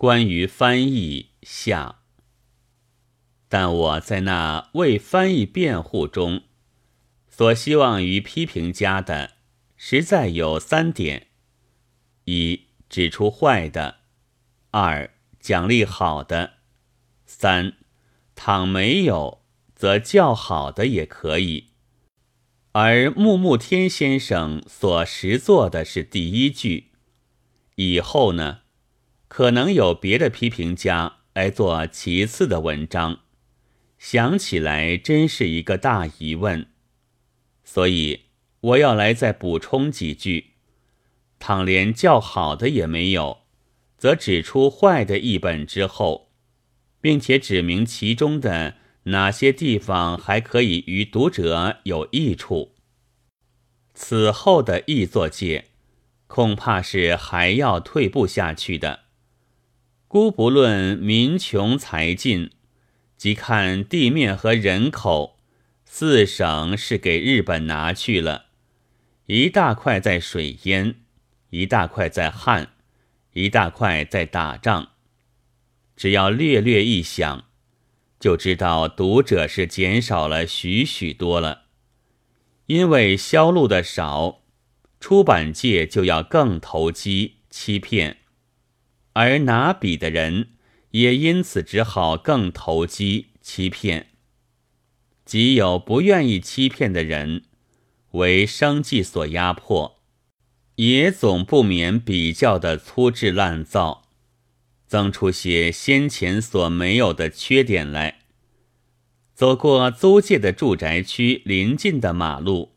关于翻译下。但我在那为翻译辩护中，所希望于批评家的，实在有三点：一、指出坏的；二、奖励好的；三、倘没有，则较好的也可以。而木木天先生所实做的是第一句，以后呢，可能有别的批评家来做其次的文章。想起来真是一个大疑问，所以我要来再补充几句。倘连较好的也没有，则指出坏的译本之后，并且指明其中的哪些地方还可以与读者有益处。此后的译作界，恐怕是还要退步下去的。姑不论民穷财尽。即看地面和人口，四省是给日本拿去了，一大块在水淹，一大块在旱，一大块在打仗。只要略略一想，就知道读者是减少了许许多了。因为销路的少，出版界就要更投机欺骗，而拿笔的人。也因此只好更投机欺骗，即有不愿意欺骗的人，为生计所压迫，也总不免比较的粗制滥造，增出些先前所没有的缺点来。走过租界的住宅区临近的马路，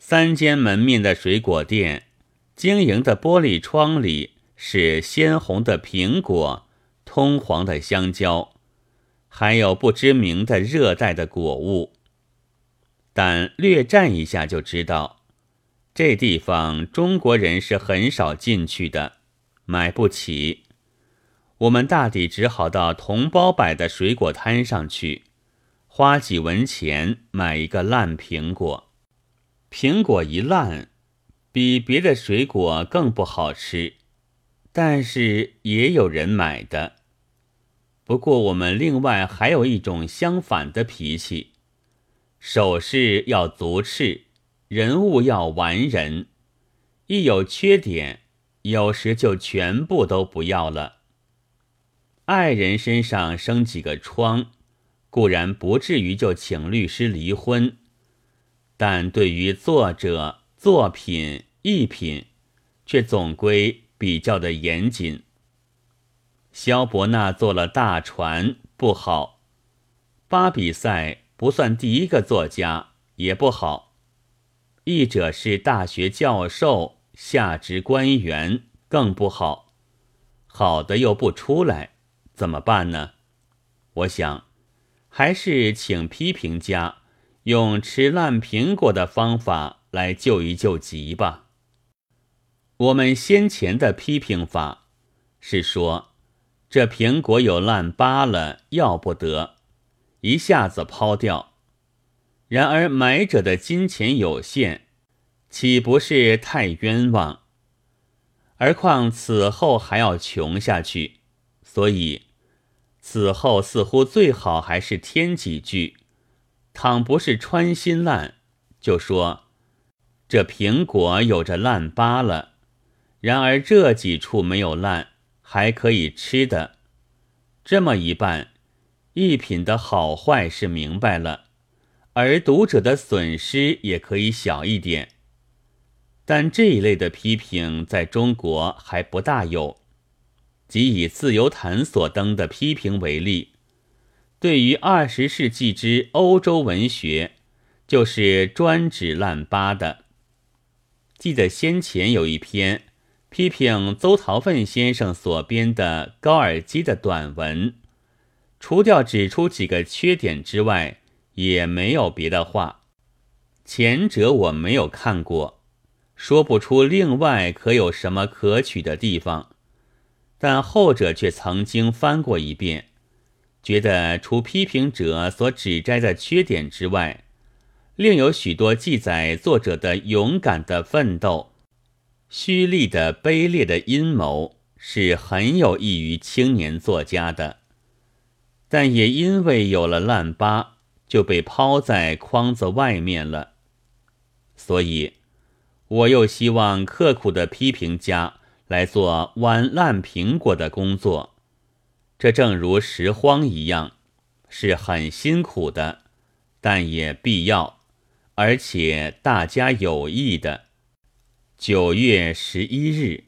三间门面的水果店，经营的玻璃窗里是鲜红的苹果。通黄的香蕉，还有不知名的热带的果物，但略站一下就知道，这地方中国人是很少进去的，买不起。我们大抵只好到同胞摆的水果摊上去，花几文钱买一个烂苹果。苹果一烂，比别的水果更不好吃，但是也有人买的。不过，我们另外还有一种相反的脾气：手势要足赤，人物要完人。一有缺点，有时就全部都不要了。爱人身上生几个疮，固然不至于就请律师离婚，但对于作者、作品、艺品，却总归比较的严谨。萧伯纳做了大船不好，巴比赛不算第一个作家也不好，译者是大学教授下职官员更不好，好的又不出来，怎么办呢？我想，还是请批评家用吃烂苹果的方法来救一救急吧。我们先前的批评法是说。这苹果有烂疤了，要不得，一下子抛掉。然而买者的金钱有限，岂不是太冤枉？而况此后还要穷下去，所以此后似乎最好还是添几句。倘不是穿心烂，就说这苹果有着烂疤了，然而这几处没有烂。还可以吃的，这么一办，一品的好坏是明白了，而读者的损失也可以小一点。但这一类的批评在中国还不大有。即以自由谈所登的批评为例，对于二十世纪之欧洲文学，就是专指烂疤的。记得先前有一篇。批评邹陶奋先生所编的高尔基的短文，除掉指出几个缺点之外，也没有别的话。前者我没有看过，说不出另外可有什么可取的地方，但后者却曾经翻过一遍，觉得除批评者所指摘的缺点之外，另有许多记载作者的勇敢的奋斗。虚立的卑劣的阴谋，是很有益于青年作家的，但也因为有了烂疤，就被抛在框子外面了。所以，我又希望刻苦的批评家来做剜烂苹果的工作，这正如拾荒一样，是很辛苦的，但也必要，而且大家有益的。九月十一日。